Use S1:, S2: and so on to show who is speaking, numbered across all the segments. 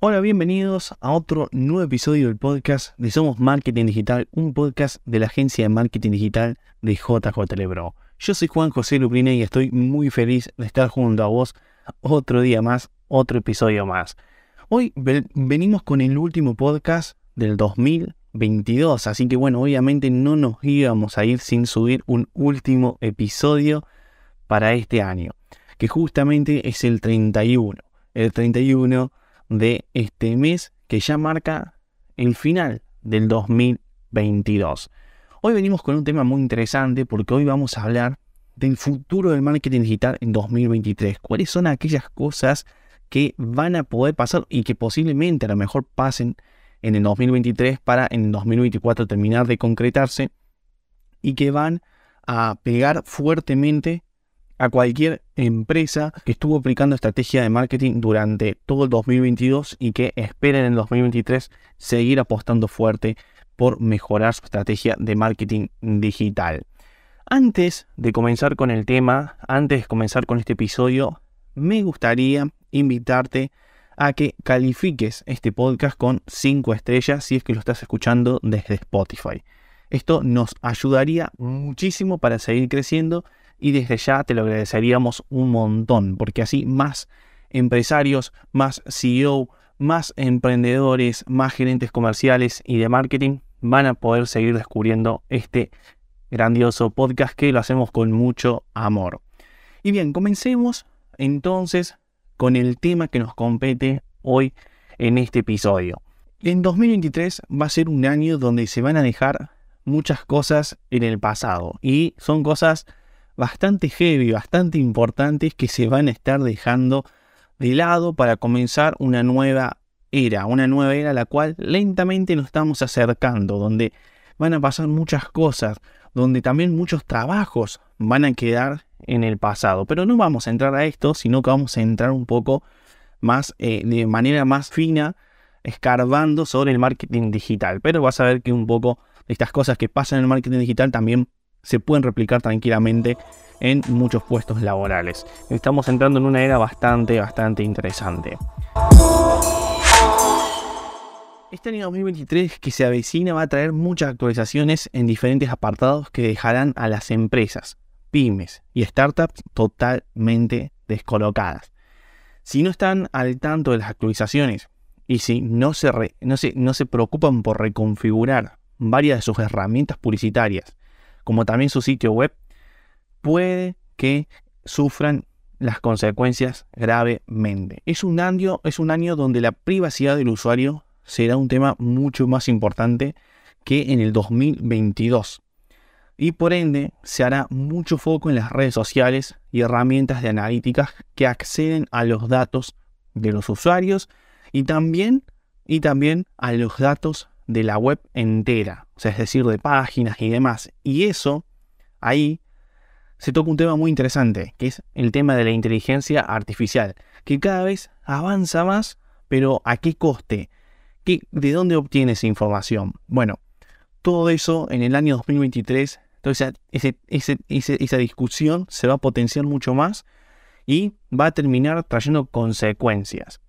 S1: Hola, bienvenidos a otro nuevo episodio del podcast de Somos Marketing Digital, un podcast de la agencia de marketing digital de JJ Lebro. Yo soy Juan José Lubrine y estoy muy feliz de estar junto a vos otro día más, otro episodio más. Hoy venimos con el último podcast del 2022, así que bueno, obviamente no nos íbamos a ir sin subir un último episodio para este año, que justamente es el 31. El 31 de este mes que ya marca el final del 2022. Hoy venimos con un tema muy interesante porque hoy vamos a hablar del futuro del marketing digital en 2023. ¿Cuáles son aquellas cosas que van a poder pasar y que posiblemente a lo mejor pasen en el 2023 para en el 2024 terminar de concretarse y que van a pegar fuertemente a cualquier empresa que estuvo aplicando estrategia de marketing durante todo el 2022 y que espera en el 2023 seguir apostando fuerte por mejorar su estrategia de marketing digital. Antes de comenzar con el tema, antes de comenzar con este episodio, me gustaría invitarte a que califiques este podcast con 5 estrellas si es que lo estás escuchando desde Spotify. Esto nos ayudaría muchísimo para seguir creciendo y desde ya te lo agradeceríamos un montón, porque así más empresarios, más CEO, más emprendedores, más gerentes comerciales y de marketing van a poder seguir descubriendo este grandioso podcast que lo hacemos con mucho amor. Y bien, comencemos entonces con el tema que nos compete hoy en este episodio. En 2023 va a ser un año donde se van a dejar muchas cosas en el pasado y son cosas bastante heavy, bastante importantes que se van a estar dejando de lado para comenzar una nueva era, una nueva era a la cual lentamente nos estamos acercando, donde van a pasar muchas cosas, donde también muchos trabajos van a quedar en el pasado. Pero no vamos a entrar a esto, sino que vamos a entrar un poco más eh, de manera más fina, escarbando sobre el marketing digital. Pero vas a ver que un poco de estas cosas que pasan en el marketing digital también se pueden replicar tranquilamente en muchos puestos laborales. Estamos entrando en una era bastante, bastante interesante. Este año 2023 que se avecina va a traer muchas actualizaciones en diferentes apartados que dejarán a las empresas, pymes y startups totalmente descolocadas. Si no están al tanto de las actualizaciones y si no se, no no se preocupan por reconfigurar varias de sus herramientas publicitarias como también su sitio web, puede que sufran las consecuencias gravemente. Es un año, es un año donde la privacidad del usuario será un tema mucho más importante que en el 2022. Y por ende se hará mucho foco en las redes sociales y herramientas de analítica que acceden a los datos de los usuarios y también, y también a los datos de la web entera, es decir, de páginas y demás. Y eso, ahí se toca un tema muy interesante, que es el tema de la inteligencia artificial, que cada vez avanza más, pero ¿a qué coste? ¿Qué, ¿De dónde obtiene esa información? Bueno, todo eso en el año 2023, entonces esa discusión se va a potenciar mucho más y va a terminar trayendo consecuencias.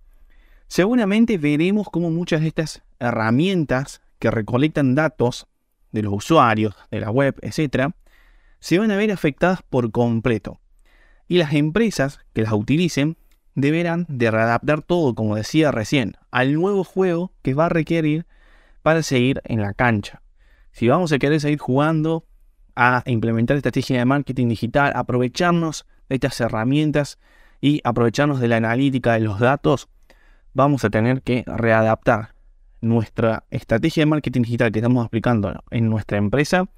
S1: Seguramente veremos cómo muchas de estas herramientas que recolectan datos de los usuarios, de la web, etc., se van a ver afectadas por completo. Y las empresas que las utilicen deberán de readaptar todo, como decía recién, al nuevo juego que va a requerir para seguir en la cancha. Si vamos a querer seguir jugando a implementar estrategia de marketing digital, aprovecharnos de estas herramientas y aprovecharnos de la analítica de los datos, vamos a tener que readaptar nuestra estrategia de marketing digital que estamos aplicando en nuestra empresa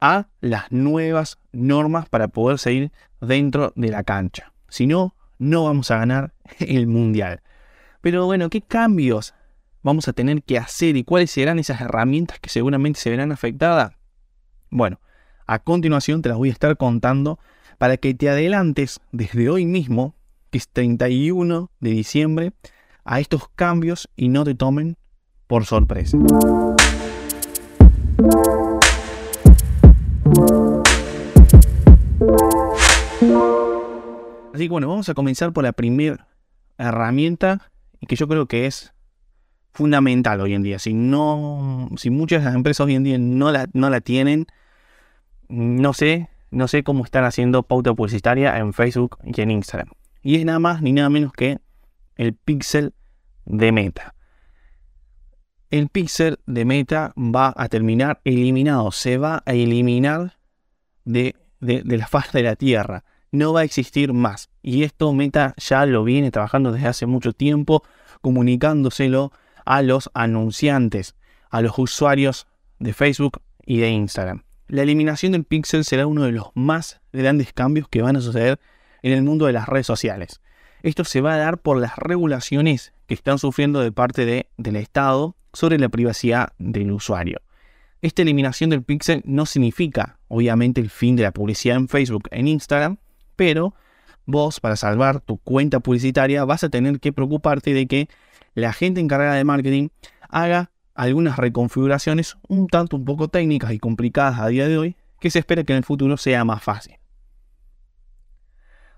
S1: a las nuevas normas para poder seguir dentro de la cancha. Si no, no vamos a ganar el mundial. Pero bueno, ¿qué cambios vamos a tener que hacer y cuáles serán esas herramientas que seguramente se verán afectadas? Bueno, a continuación te las voy a estar contando para que te adelantes desde hoy mismo, que es 31 de diciembre, a estos cambios y no te tomen por sorpresa. Así que bueno, vamos a comenzar por la primera herramienta que yo creo que es fundamental hoy en día. Si no, si muchas empresas hoy en día no la, no la tienen, no sé, no sé cómo están haciendo pauta publicitaria en Facebook y en Instagram. Y es nada más ni nada menos que el pixel de meta. El pixel de meta va a terminar eliminado, se va a eliminar de, de, la faz de la Tierra. No va a existir más. Y esto Meta ya lo viene trabajando desde hace mucho tiempo, comunicándoselo a los anunciantes, a los usuarios de Facebook y de Instagram. La eliminación del pixel será uno de los más grandes cambios que van a suceder en el mundo de las redes sociales. Esto se va a dar por las regulaciones que están sufriendo de parte de, del Estado sobre la privacidad del usuario. Esta eliminación del pixel no significa, obviamente, el fin de la publicidad en Facebook, en Instagram, pero vos, para salvar tu cuenta publicitaria, vas a tener que preocuparte de que la gente encargada de marketing haga algunas reconfiguraciones un tanto un poco técnicas y complicadas a día de hoy, que se espera que en el futuro sea más fácil.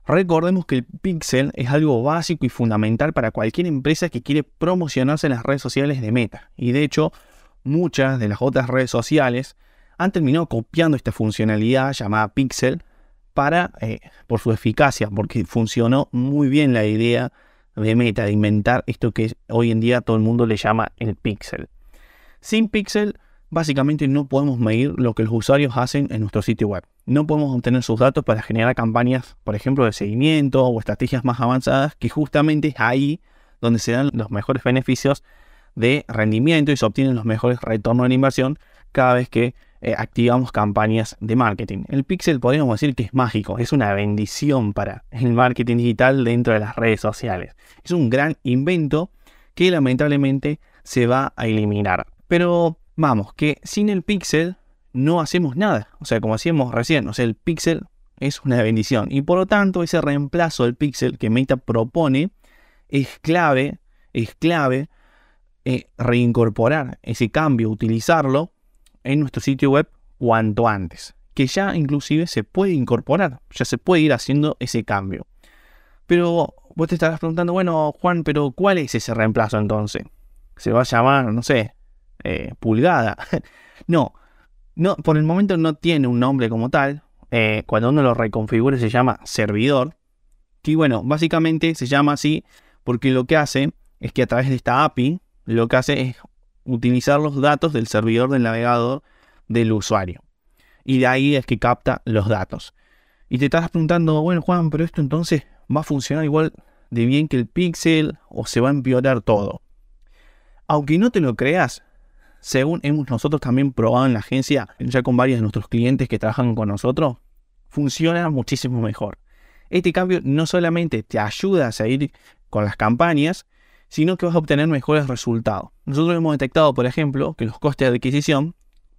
S1: Recordemos que el pixel es algo básico y fundamental para cualquier empresa que quiere promocionarse en las redes sociales de Meta. Y de hecho, muchas de las otras redes sociales han terminado copiando esta funcionalidad llamada pixel para, eh, por su eficacia, porque funcionó muy bien la idea de Meta de inventar esto que hoy en día todo el mundo le llama el pixel. Sin pixel, básicamente no podemos medir lo que los usuarios hacen en nuestro sitio web. No podemos obtener sus datos para generar campañas, por ejemplo, de seguimiento o estrategias más avanzadas, que justamente es ahí donde se dan los mejores beneficios de rendimiento y se obtienen los mejores retornos de inversión cada vez que eh, activamos campañas de marketing. El pixel podríamos decir que es mágico, es una bendición para el marketing digital dentro de las redes sociales. Es un gran invento que lamentablemente se va a eliminar. Pero vamos, que sin el pixel no hacemos nada. O sea, como hacíamos recién, o sea, el pixel es una bendición. Y por lo tanto, ese reemplazo del pixel que Meta propone es clave, es clave eh, reincorporar ese cambio, utilizarlo en nuestro sitio web cuanto antes. Que ya inclusive se puede incorporar, ya se puede ir haciendo ese cambio. Pero vos te estarás preguntando, bueno, Juan, pero ¿cuál es ese reemplazo entonces? Se va a llamar, no sé, eh, pulgada. no, no, por el momento no tiene un nombre como tal. Eh, cuando uno lo reconfigure se llama servidor. Y bueno, básicamente se llama así porque lo que hace es que a través de esta API lo que hace es utilizar los datos del servidor del navegador del usuario. Y de ahí es que capta los datos. Y te estás preguntando, bueno Juan, pero esto entonces va a funcionar igual de bien que el Pixel o se va a empeorar todo. Aunque no te lo creas, según hemos nosotros también probado en la agencia, ya con varios de nuestros clientes que trabajan con nosotros, funciona muchísimo mejor. Este cambio no solamente te ayuda a seguir con las campañas, sino que vas a obtener mejores resultados. Nosotros hemos detectado, por ejemplo, que los costes de adquisición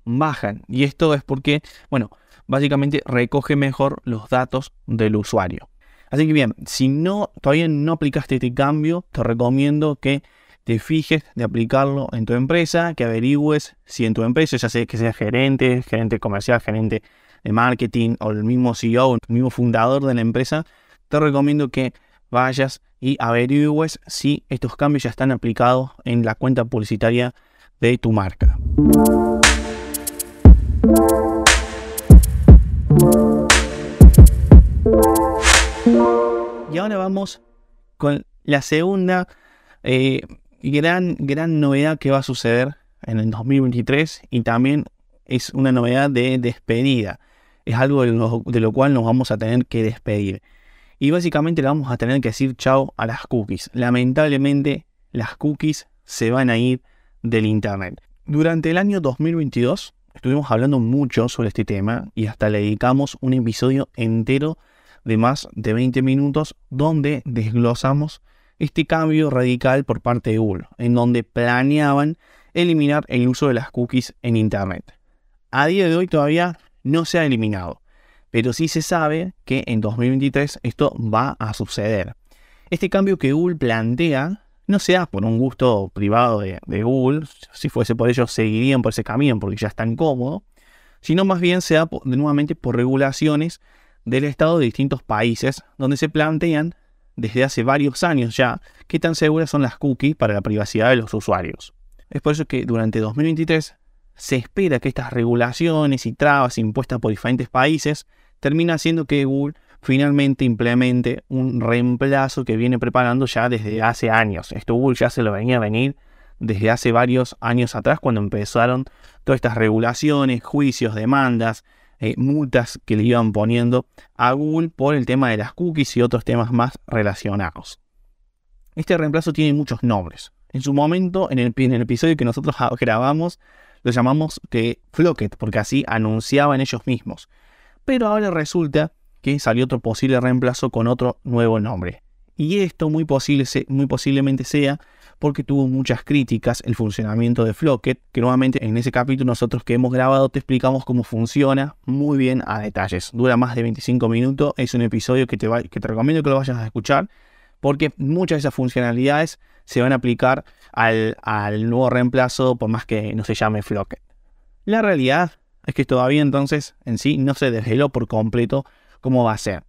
S1: bajan. Y esto es porque, bueno, básicamente recoge mejor los datos del usuario. Así que bien, si no todavía no aplicaste este cambio, te recomiendo que te fijes de aplicarlo en tu empresa, que averigües si en tu empresa, ya sea que sea gerente, gerente comercial, gerente de marketing o el mismo CEO, el mismo fundador de la empresa, te recomiendo que vayas y averigües si estos cambios ya están aplicados en la cuenta publicitaria de tu marca. Y ahora vamos con la segunda eh, gran, gran novedad que va a suceder en el 2023 y también es una novedad de despedida. Es algo de lo, de lo cual nos vamos a tener que despedir. Y básicamente le vamos a tener que decir chao a las cookies. Lamentablemente las cookies se van a ir del Internet. Durante el año 2022 estuvimos hablando mucho sobre este tema y hasta le dedicamos un episodio entero de más de 20 minutos donde desglosamos este cambio radical por parte de Google, en donde planeaban eliminar el uso de las cookies en Internet. A día de hoy todavía no se ha eliminado, pero sí se sabe que en 2023 esto va a suceder. Este cambio que Google plantea no sea por un gusto privado de, Google, si fuese por ello seguirían por ese camino porque ya están cómodos, sino más bien sea nuevamente por regulaciones del Estado de distintos países donde se plantean desde hace varios años ya qué tan seguras son las cookies para la privacidad de los usuarios. Es por eso que durante 2023 se espera que estas regulaciones y trabas impuestas por diferentes países terminen haciendo que Google finalmente implemente un reemplazo que viene preparando ya desde hace años. Esto Google ya se lo venía a venir desde hace varios años atrás cuando empezaron todas estas regulaciones, juicios, demandas, eh, multas que le iban poniendo a Google por el tema de las cookies y otros temas más relacionados. Este reemplazo tiene muchos nombres. En su momento, en el, episodio que nosotros grabamos, lo llamamos que Flocket, porque así anunciaban ellos mismos. Pero ahora resulta que salió otro posible reemplazo con otro nuevo nombre. Y esto muy, posible, muy posiblemente sea porque tuvo muchas críticas el funcionamiento de Flocket, que nuevamente en ese capítulo nosotros que hemos grabado te explicamos cómo funciona muy bien a detalles. Dura más de 25 minutos, es un episodio que te, que te recomiendo que lo vayas a escuchar, porque muchas de esas funcionalidades se van a aplicar al, al nuevo reemplazo por más que no se llame Flocket. La realidad es que todavía entonces en sí no se desveló por completo cómo va a ser.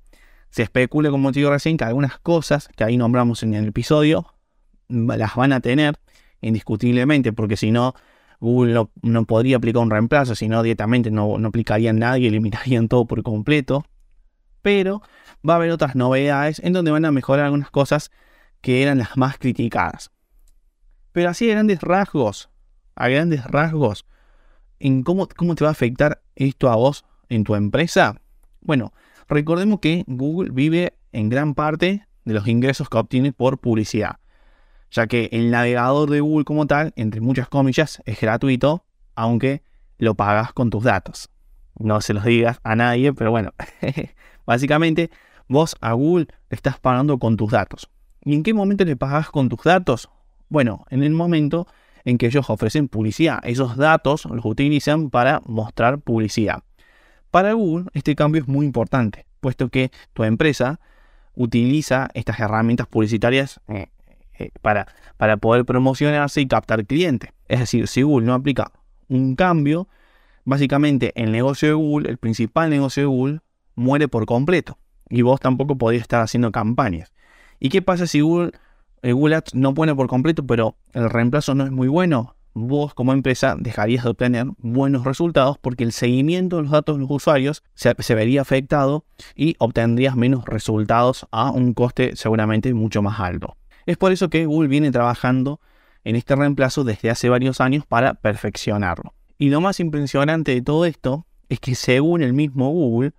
S1: Se especula, como te digo recién, que algunas cosas que ahí nombramos en el episodio las van a tener indiscutiblemente, porque si no, Google no, podría aplicar un reemplazo, si no, directamente no, no aplicarían nada y eliminarían todo por completo. Pero va a haber otras novedades en donde van a mejorar algunas cosas que eran las más criticadas. Pero así a grandes rasgos, a grandes rasgos, en cómo, cómo te va a afectar esto a vos en tu empresa, bueno, recordemos que Google vive en gran parte de los ingresos que obtiene por publicidad, ya que el navegador de Google como tal, entre muchas comillas, es gratuito, aunque lo pagas con tus datos. No se los digas a nadie, pero bueno, básicamente vos a Google le estás pagando con tus datos. ¿Y en qué momento le pagas con tus datos? Bueno, en el momento en que ellos ofrecen publicidad. Esos datos los utilizan para mostrar publicidad. Para Google, este cambio es muy importante, puesto que tu empresa utiliza estas herramientas publicitarias eh, eh, para, para poder promocionarse y captar clientes. Es decir, si Google no aplica un cambio, básicamente el negocio de Google, el principal negocio de Google, muere por completo. Y vos tampoco podés estar haciendo campañas. ¿Y qué pasa si Google, eh, Google Ads no pone por completo, pero el reemplazo no es muy bueno? Vos como empresa dejarías de obtener buenos resultados porque el seguimiento de los datos de los usuarios se, vería afectado y obtendrías menos resultados a un coste seguramente mucho más alto. Es por eso que Google viene trabajando en este reemplazo desde hace varios años para perfeccionarlo. Y lo más impresionante de todo esto es que según el mismo Google,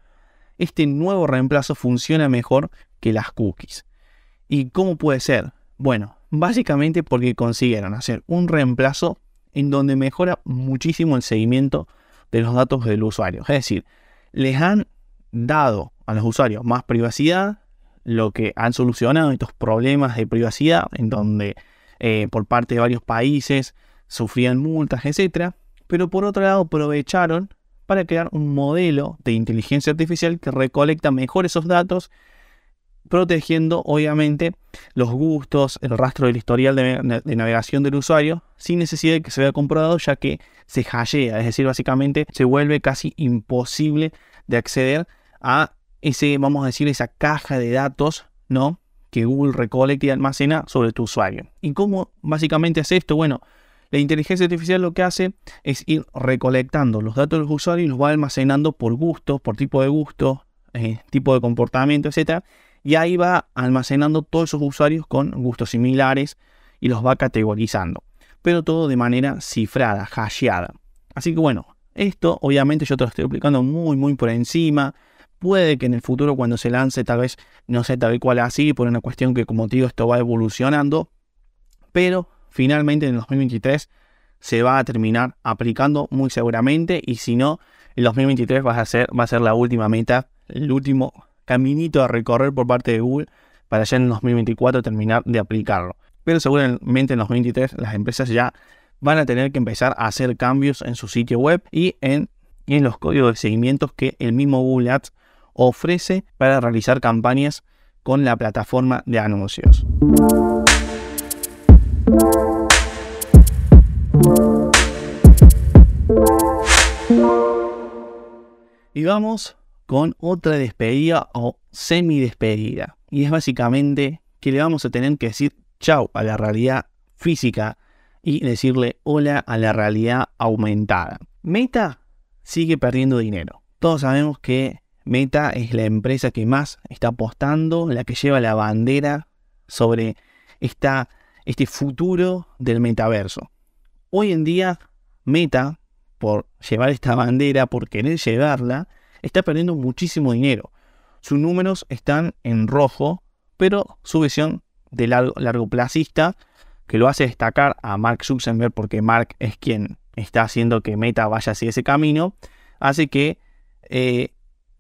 S1: este nuevo reemplazo funciona mejor que las cookies. ¿Y cómo puede ser? Bueno, básicamente porque consiguieron hacer un reemplazo en donde mejora muchísimo el seguimiento de los datos del usuario. Es decir, les han dado a los usuarios más privacidad, lo que han solucionado estos problemas de privacidad, en donde eh, por parte de varios países sufrían multas, etc. Pero por otro lado aprovecharon para crear un modelo de inteligencia artificial que recolecta mejor esos datos protegiendo obviamente los gustos, el rastro del historial de, navegación del usuario, sin necesidad de que se vea comprobado, ya que se hashea, es decir, básicamente se vuelve casi imposible de acceder a ese, vamos a decir, esa caja de datos, ¿no? Que Google recolecta y almacena sobre tu usuario. ¿Y cómo básicamente hace esto? Bueno, la inteligencia artificial lo que hace es ir recolectando los datos de los usuarios y los va almacenando por gusto, por tipo de gusto, eh, tipo de comportamiento, etcétera, y ahí va almacenando todos esos usuarios con gustos similares y los va categorizando, pero todo de manera cifrada, hasheada. Así que bueno, esto obviamente yo te lo estoy explicando muy muy por encima. Puede que en el futuro cuando se lance tal vez no sé tal cual así, por una cuestión que como te digo esto va evolucionando, pero finalmente en el 2023 se va a terminar aplicando muy seguramente y si no, el 2023 va a ser, va a ser la última meta, el último caminito a recorrer por parte de Google para ya en el 2024 terminar de aplicarlo. Pero seguramente en los 2023 las empresas ya van a tener que empezar a hacer cambios en su sitio web y en, en los códigos de seguimiento que el mismo Google Ads ofrece para realizar campañas con la plataforma de anuncios. Y vamos con otra despedida o semi despedida. Y es básicamente que le vamos a tener que decir chau a la realidad física y decirle hola a la realidad aumentada. Meta sigue perdiendo dinero. Todos sabemos que Meta es la empresa que más está apostando, la que lleva la bandera sobre esta, este futuro del metaverso. Hoy en día, Meta, por llevar esta bandera, por querer llevarla, está perdiendo muchísimo dinero. Sus números están en rojo, pero su visión de largo, largo plazista, que lo hace destacar a Mark Zuckerberg, porque Mark es quien está haciendo que Meta vaya hacia ese camino, hace que eh,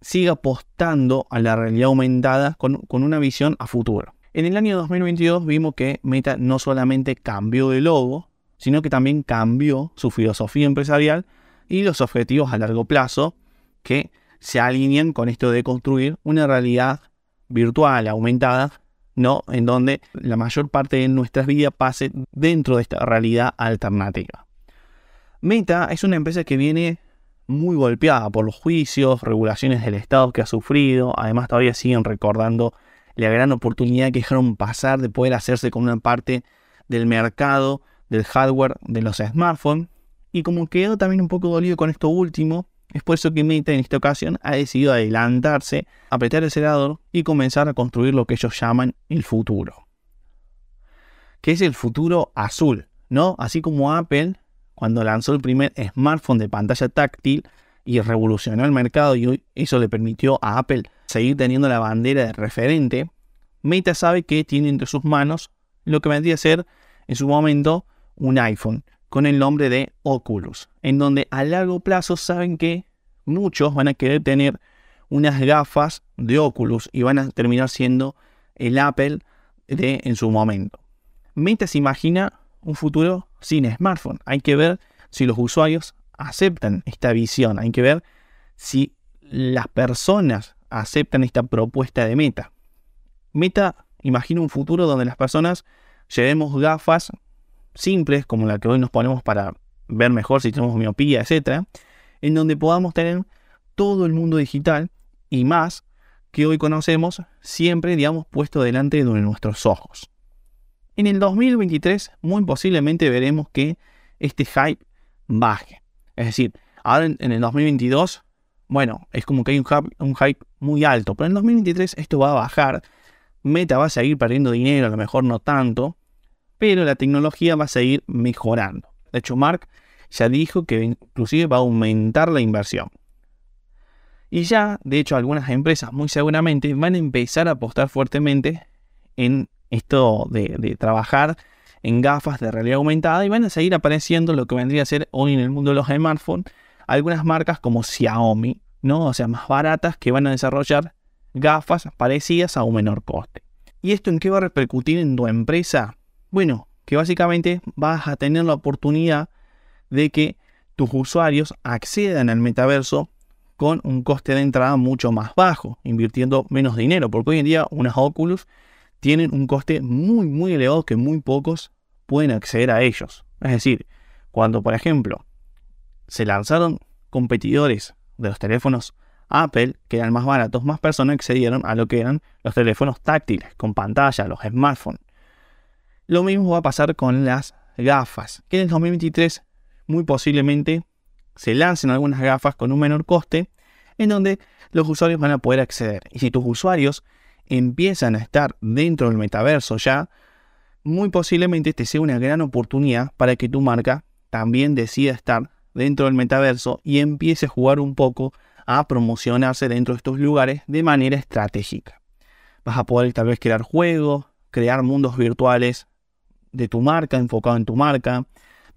S1: siga apostando a la realidad aumentada con, una visión a futuro. En el año 2022 vimos que Meta no solamente cambió de logo, sino que también cambió su filosofía empresarial y los objetivos a largo plazo que se alinean con esto de construir una realidad virtual aumentada, ¿no? En donde la mayor parte de nuestras vidas pase dentro de esta realidad alternativa. Meta es una empresa que viene muy golpeada por los juicios, regulaciones del Estado que ha sufrido. Además, todavía siguen recordando la gran oportunidad que dejaron pasar de poder hacerse con una parte del mercado del hardware de los smartphones. Y como quedó también un poco dolido con esto último, es por eso que Meta en esta ocasión ha decidido adelantarse, apretar el acelerador y comenzar a construir lo que ellos llaman el futuro. Que es el futuro azul, ¿no? Así como Apple cuando lanzó el primer smartphone de pantalla táctil y revolucionó el mercado y eso le permitió a Apple seguir teniendo la bandera de referente, Meta sabe que tiene entre sus manos lo que vendría a ser en su momento un iPhone con el nombre de Oculus, en donde a largo plazo saben que muchos van a querer tener unas gafas de Oculus y van a terminar siendo el Apple de en su momento. Meta se imagina un futuro sin smartphone. Hay que ver si los usuarios aceptan esta visión. Hay que ver si las personas aceptan esta propuesta de Meta. Meta imagina un futuro donde las personas llevemos gafas simples como la que hoy nos ponemos para ver mejor si tenemos miopía, etc. En donde podamos tener todo el mundo digital y más que hoy conocemos siempre, digamos, puesto delante de nuestros ojos. En el 2023 muy posiblemente veremos que este hype baje. Es decir, ahora en, el 2022, bueno, es como que hay un hype, muy alto, pero en el 2023 esto va a bajar. Meta va a seguir perdiendo dinero, a lo mejor no tanto, pero la tecnología va a seguir mejorando. De hecho, Mark ya dijo que inclusive va a aumentar la inversión. Y ya, de hecho, algunas empresas muy seguramente van a empezar a apostar fuertemente en esto de, trabajar en gafas de realidad aumentada y van a seguir apareciendo lo que vendría a ser hoy en el mundo de los smartphones algunas marcas como Xiaomi, ¿no? O sea, más baratas que van a desarrollar gafas parecidas a un menor coste. ¿Y esto en qué va a repercutir en tu empresa? Bueno, que básicamente vas a tener la oportunidad de que tus usuarios accedan al metaverso con un coste de entrada mucho más bajo, invirtiendo menos dinero, porque hoy en día unas Oculus tienen un coste muy, muy elevado que muy pocos pueden acceder a ellos. Es decir, cuando, por ejemplo, se lanzaron competidores de los teléfonos Apple, que eran más baratos, más personas accedieron a lo que eran los teléfonos táctiles, con pantalla, los smartphones. Lo mismo va a pasar con las gafas, que en el 2023 muy posiblemente se lancen algunas gafas con un menor coste, en donde los usuarios van a poder acceder. Y si tus usuarios empiezan a estar dentro del metaverso ya, muy posiblemente este sea una gran oportunidad para que tu marca también decida estar dentro del metaverso y empiece a jugar un poco a promocionarse dentro de estos lugares de manera estratégica. Vas a poder tal vez crear juegos, crear mundos virtuales de tu marca, enfocado en tu marca.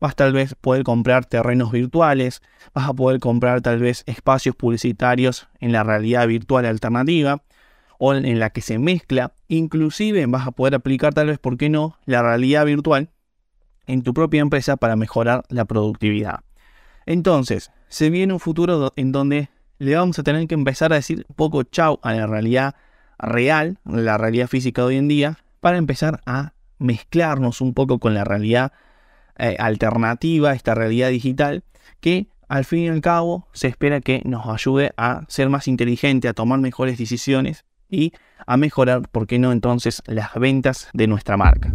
S1: Vas tal vez poder comprar terrenos virtuales, vas a poder comprar tal vez espacios publicitarios en la realidad virtual alternativa o en la que se mezcla. Inclusive vas a poder aplicar tal vez, ¿por qué no?, la realidad virtual en tu propia empresa para mejorar la productividad. Entonces, se viene un futuro en donde le vamos a tener que empezar a decir poco chau a la realidad real, la realidad física de hoy en día, para empezar a mezclarnos un poco con la realidad eh, alternativa, esta realidad digital, que al fin y al cabo se espera que nos ayude a ser más inteligente, a tomar mejores decisiones y a mejorar, ¿por qué no entonces, las ventas de nuestra marca?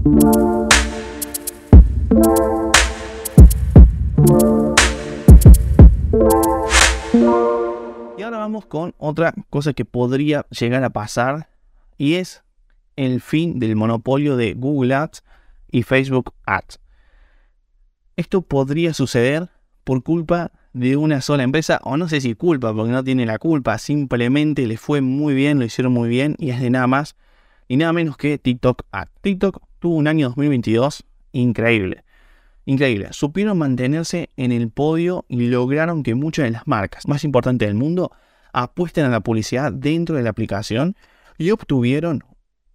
S1: Y ahora vamos con otra cosa que podría llegar a pasar y es el fin del monopolio de Google Ads y Facebook Ads. Esto podría suceder por culpa de una sola empresa, o no sé si culpa, porque no tiene la culpa, simplemente le fue muy bien, lo hicieron muy bien y es de nada más y nada menos que TikTok Ads. TikTok tuvo un año 2022 increíble. Increíble. Supieron mantenerse en el podio y lograron que muchas de las marcas más importantes del mundo apuesten a la publicidad dentro de la aplicación y obtuvieron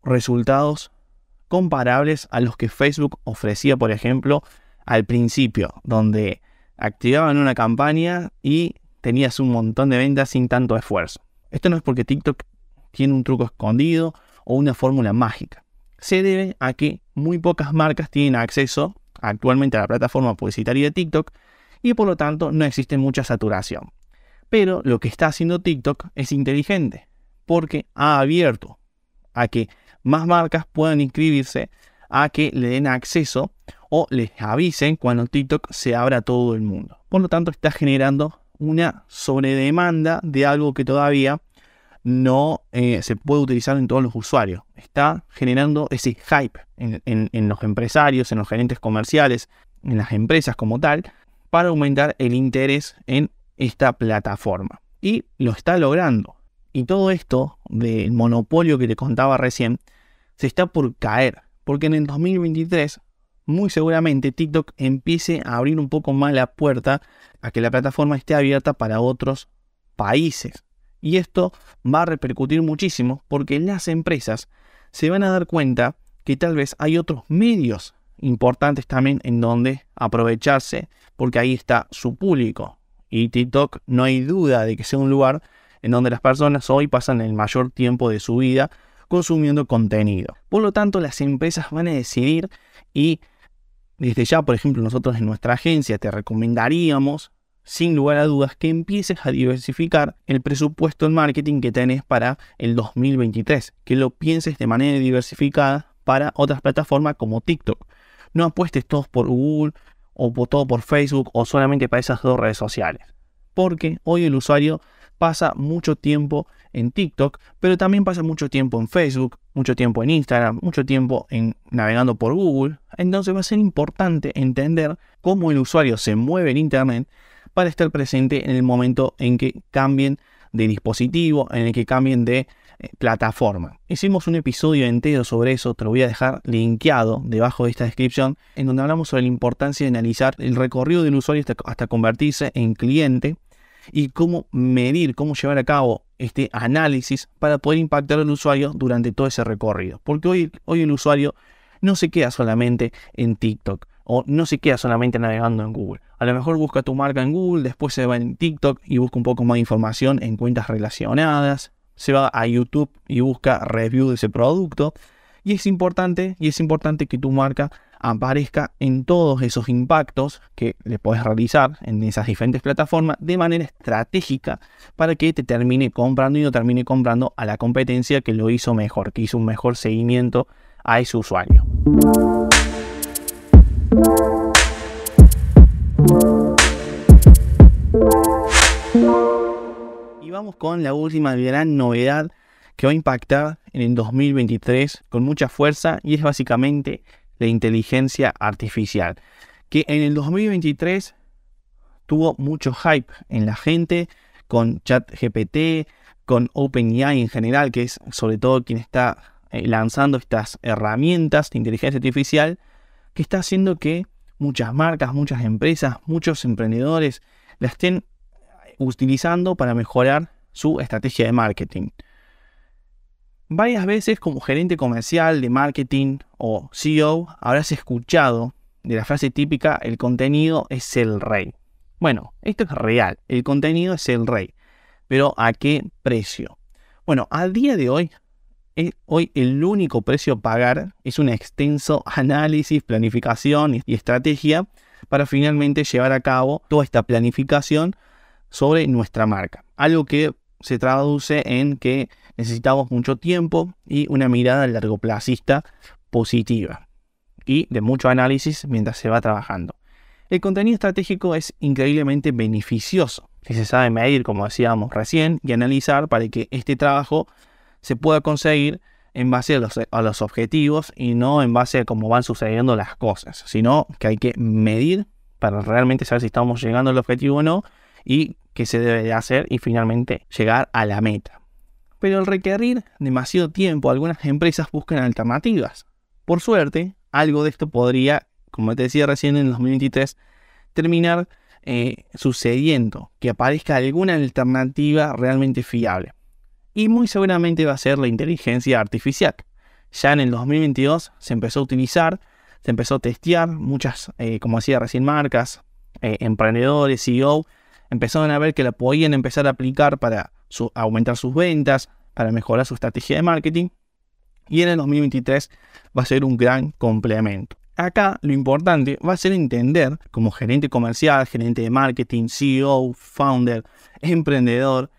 S1: resultados comparables a los que Facebook ofrecía, por ejemplo, al principio, donde activaban una campaña y tenías un montón de ventas sin tanto esfuerzo. Esto no es porque TikTok tiene un truco escondido o una fórmula mágica. Se debe a que muy pocas marcas tienen acceso actualmente a la plataforma publicitaria de TikTok y por lo tanto no existe mucha saturación. Pero lo que está haciendo TikTok es inteligente porque ha abierto a que más marcas puedan inscribirse a que le den acceso o les avisen cuando TikTok se abra a todo el mundo. Por lo tanto, está generando una sobredemanda de algo que todavía no eh, se puede utilizar en todos los usuarios. Está generando ese hype en, los empresarios, en los gerentes comerciales, en las empresas como tal, para aumentar el interés en esta plataforma. Y lo está logrando. Y todo esto del monopolio que te contaba recién se está por caer. Porque en el 2023 muy seguramente TikTok empiece a abrir un poco más la puerta a que la plataforma esté abierta para otros países. Y esto va a repercutir muchísimo porque las empresas se van a dar cuenta que tal vez hay otros medios importantes también en donde aprovecharse porque ahí está su público. Y TikTok no hay duda de que sea un lugar en donde las personas hoy pasan el mayor tiempo de su vida consumiendo contenido. Por lo tanto, las empresas van a decidir y desde ya, por ejemplo, nosotros en nuestra agencia te recomendaríamos, sin lugar a dudas, que empieces a diversificar el presupuesto en marketing que tenés para el 2023, que lo pienses de manera diversificada para otras plataformas como TikTok. No apuestes todos por Google o todo por Facebook o solamente para esas dos redes sociales, porque hoy el usuario pasa mucho tiempo en TikTok, pero también pasa mucho tiempo en Facebook, mucho tiempo en Instagram, mucho tiempo en navegando por Google. Entonces va a ser importante entender cómo el usuario se mueve en Internet para estar presente en el momento en que cambien de dispositivo, en el que cambien de eh, plataforma. Hicimos un episodio entero sobre eso, te lo voy a dejar linkeado debajo de esta descripción, en donde hablamos sobre la importancia de analizar el recorrido del usuario hasta convertirse en cliente y cómo medir, cómo llevar a cabo este análisis para poder impactar al usuario durante todo ese recorrido. Porque hoy, hoy el usuario no se queda solamente en TikTok o no se queda solamente navegando en Google. A lo mejor busca tu marca en Google, después se va en TikTok y busca un poco más de información en cuentas relacionadas, se va a YouTube y busca review de ese producto. Y es importante, y es importante que tu marca aparezca en todos esos impactos que le puedes realizar en esas diferentes plataformas de manera estratégica para que te termine comprando y no termine comprando a la competencia que lo hizo mejor, que hizo un mejor seguimiento a ese usuario. Y vamos con la última gran novedad que va a impactar en el 2023 con mucha fuerza y es básicamente la inteligencia artificial, que en el 2023 tuvo mucho hype en la gente con ChatGPT, con OpenAI en general, que es sobre todo quien está eh, lanzando estas herramientas de inteligencia artificial, que está haciendo que muchas marcas, muchas empresas, muchos emprendedores la estén utilizando para mejorar su estrategia de marketing. Varias veces como gerente comercial de marketing o CEO habrás escuchado de la frase típica el contenido es el rey. Bueno, esto es real, el contenido es el rey, pero ¿a qué precio? Bueno, a día de hoy, eh, hoy el único precio a pagar es un extenso análisis, planificación y estrategia para finalmente llevar a cabo toda esta planificación sobre nuestra marca. Algo que se traduce en que necesitamos mucho tiempo y una mirada largoplacista positiva y de mucho análisis mientras se va trabajando. El contenido estratégico es increíblemente beneficioso si se sabe medir, como decíamos recién, y analizar para que este trabajo se pueda conseguir en base a los, a los objetivos y no en base a cómo van sucediendo las cosas, sino que hay que medir para realmente saber si estamos llegando al objetivo o no y qué se debe de hacer y finalmente llegar a la meta. Pero al requerir demasiado tiempo, algunas empresas buscan alternativas. Por suerte, algo de esto podría, como te decía recién en 2023, terminar eh, sucediendo, que aparezca alguna alternativa realmente fiable. Y muy seguramente va a ser la inteligencia artificial. Ya en el 2022 se empezó a utilizar, se empezó a testear, muchas, eh, como decía recién, marcas, eh, emprendedores, CEO, empezaron a ver que la podían empezar a aplicar para aumentar sus ventas, para mejorar su estrategia de marketing. Y en el 2023 va a ser un gran complemento. Acá lo importante va a ser entender como gerente comercial, gerente de marketing, CEO, founder, emprendedor,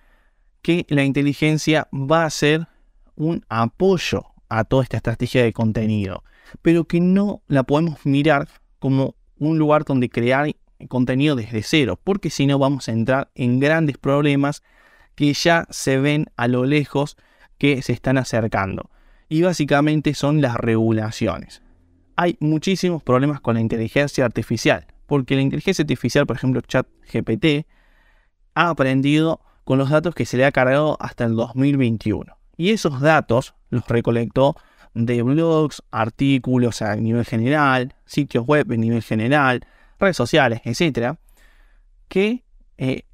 S1: que la inteligencia va a ser un apoyo a toda esta estrategia de contenido, pero que no la podemos mirar como un lugar donde crear contenido desde cero, porque si no vamos a entrar en grandes problemas que ya se ven a lo lejos que se están acercando. Y básicamente son las regulaciones. Hay muchísimos problemas con la inteligencia artificial, porque la inteligencia artificial, por ejemplo, ChatGPT, ha aprendido con los datos que se le ha cargado hasta el 2021. Y esos datos los recolectó de blogs, artículos a nivel general, sitios web a nivel general, redes sociales, etcétera, que eh,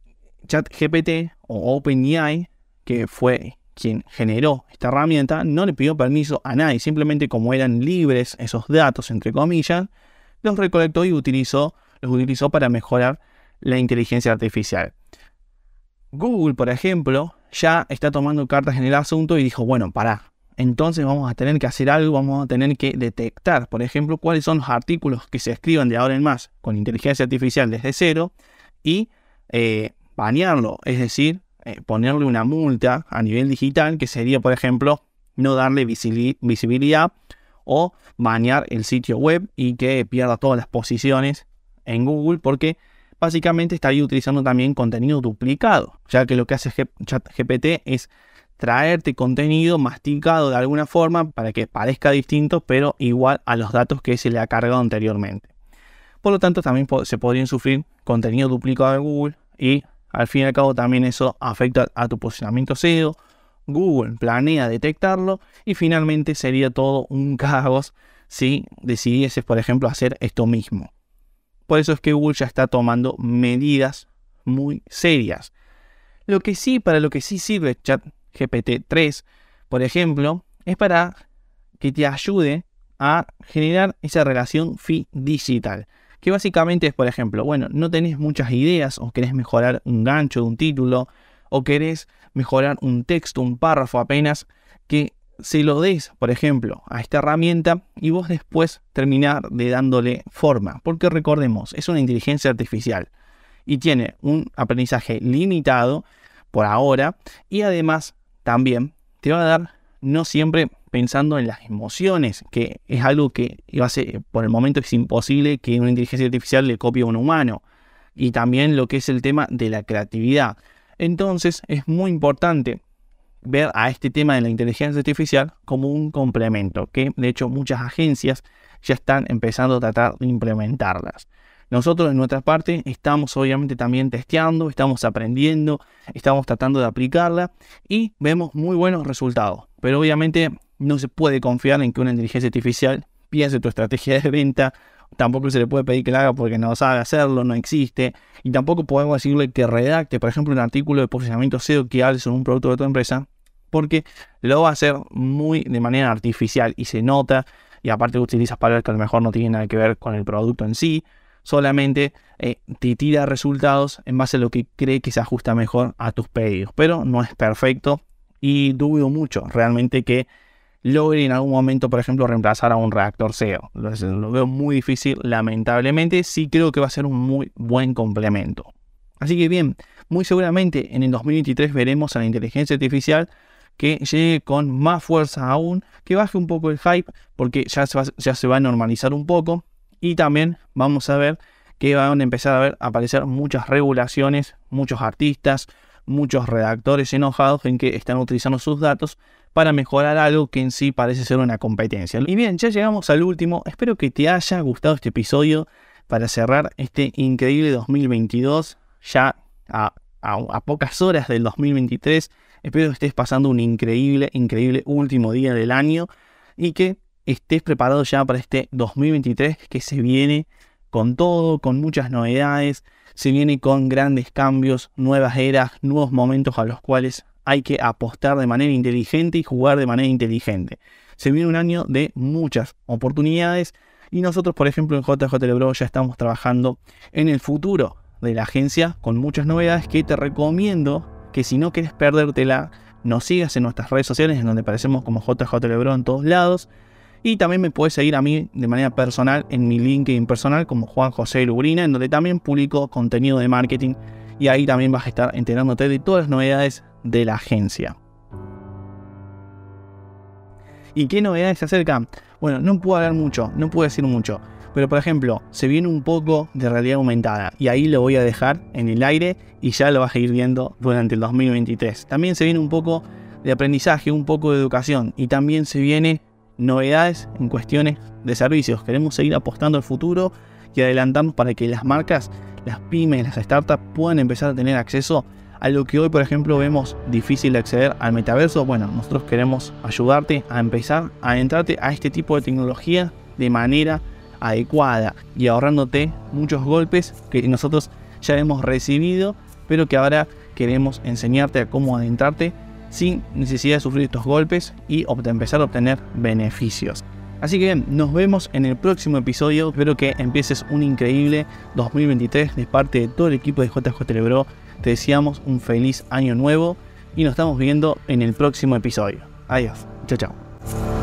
S1: ChatGPT o OpenAI, que fue quien generó esta herramienta, no le pidió permiso a nadie, simplemente como eran libres esos datos, entre comillas, los recolectó y utilizó, los utilizó para mejorar la inteligencia artificial. Google, por ejemplo, ya está tomando cartas en el asunto y dijo, bueno, para, entonces vamos a tener que hacer algo, vamos a tener que detectar, por ejemplo, cuáles son los artículos que se escriban de ahora en más con inteligencia artificial desde cero y eh, banearlo, es decir, eh, ponerle una multa a nivel digital que sería, por ejemplo, no darle visibilidad o banear el sitio web y que pierda todas las posiciones en Google porque básicamente estaría utilizando también contenido duplicado, ya que lo que hace ChatGPT es traerte contenido masticado de alguna forma para que parezca distinto, pero igual a los datos que se le ha cargado anteriormente. Por lo tanto, también se podrían sufrir contenido duplicado de Google y al fin y al cabo también eso afecta a tu posicionamiento SEO. Google planea detectarlo y finalmente sería todo un caos si decidieses, por ejemplo, hacer esto mismo. Por eso es que Google ya está tomando medidas muy serias. Lo que sí, para lo que sí sirve Chat GPT-3, por ejemplo, es para que te ayude a generar esa relación fee digital. Que básicamente es, por ejemplo, bueno, no tenés muchas ideas o querés mejorar un gancho de un título o querés mejorar un texto, un párrafo apenas, que se lo des, por ejemplo, a esta herramienta y vos después terminar de dándole forma. Porque recordemos, es una inteligencia artificial y tiene un aprendizaje limitado por ahora y además también te va a dar no siempre pensando en las emociones, que es algo que por el momento es imposible que una inteligencia artificial le copie a un humano. Y también lo que es el tema de la creatividad. Entonces es muy importante ver a este tema de la inteligencia artificial como un complemento, que de hecho muchas agencias ya están empezando a tratar de implementarlas. Nosotros en nuestra parte estamos obviamente también testeando, estamos aprendiendo, estamos tratando de aplicarla y vemos muy buenos resultados. Pero obviamente no se puede confiar en que una inteligencia artificial piense tu estrategia de venta, tampoco se le puede pedir que la haga porque no sabe hacerlo, no existe, y tampoco podemos decirle que redacte, por ejemplo, un artículo de posicionamiento SEO que hable sobre un producto de tu empresa, porque lo va a hacer muy de manera artificial y se nota, y aparte utiliza palabras que a lo mejor no tienen nada que ver con el producto en sí, solamente eh, te tira resultados en base a lo que cree que se ajusta mejor a tus pedidos, pero no es perfecto y dudo mucho realmente que logre en algún momento, por ejemplo, reemplazar a un reactor SEO. Lo, veo muy difícil, lamentablemente. Sí creo que va a ser un muy buen complemento. Así que bien, muy seguramente en el 2023 veremos a la inteligencia artificial que llegue con más fuerza aún, que baje un poco el hype, porque ya se va, ya se va a normalizar un poco. Y también vamos a ver que van a empezar a, ver, a aparecer muchas regulaciones, muchos artistas, muchos redactores enojados en que están utilizando sus datos para mejorar algo que en sí parece ser una competencia. Y bien, ya llegamos al último. Espero que te haya gustado este episodio para cerrar este increíble 2022, ya a, a pocas horas del 2023. Espero que estés pasando un increíble, increíble último día del año y que estés preparado ya para este 2023 que se viene con todo, con muchas novedades, se viene con grandes cambios, nuevas eras, nuevos momentos a los cuales hay que apostar de manera inteligente y jugar de manera inteligente. Se viene un año de muchas oportunidades y nosotros, por ejemplo, en JJ Bro ya estamos trabajando en el futuro de la agencia con muchas novedades que te recomiendo que si no quieres perdértela, nos sigas en nuestras redes sociales en donde aparecemos como JJ Lebro en todos lados. Y también me puedes seguir a mí de manera personal en mi LinkedIn personal como Juan José Lubrina, en donde también publico contenido de marketing y ahí también vas a estar enterándote de todas las novedades de la agencia. ¿Y qué novedades se acercan? Bueno, no puedo hablar mucho, no puedo decir mucho. Pero por ejemplo, se viene un poco de realidad aumentada y ahí lo voy a dejar en el aire y ya lo vas a ir viendo durante el 2023. También se viene un poco de aprendizaje, un poco de educación y también se viene novedades en cuestiones de servicios. Queremos seguir apostando al futuro y adelantamos para que las marcas, las pymes, las startups puedan empezar a tener acceso a lo que hoy, por ejemplo, vemos difícil de acceder al metaverso. Bueno, nosotros queremos ayudarte a empezar a adentrarte a este tipo de tecnología de manera adecuada y ahorrándote muchos golpes que nosotros ya hemos recibido, pero que ahora queremos enseñarte a cómo adentrarte sin necesidad de sufrir estos golpes y empezar a obtener beneficios. Así que nos vemos en el próximo episodio. Espero que empieces un increíble 2023 de parte de todo el equipo de JJ Telebro. Te deseamos un feliz año nuevo y nos estamos viendo en el próximo episodio. Adiós. Chao, chao.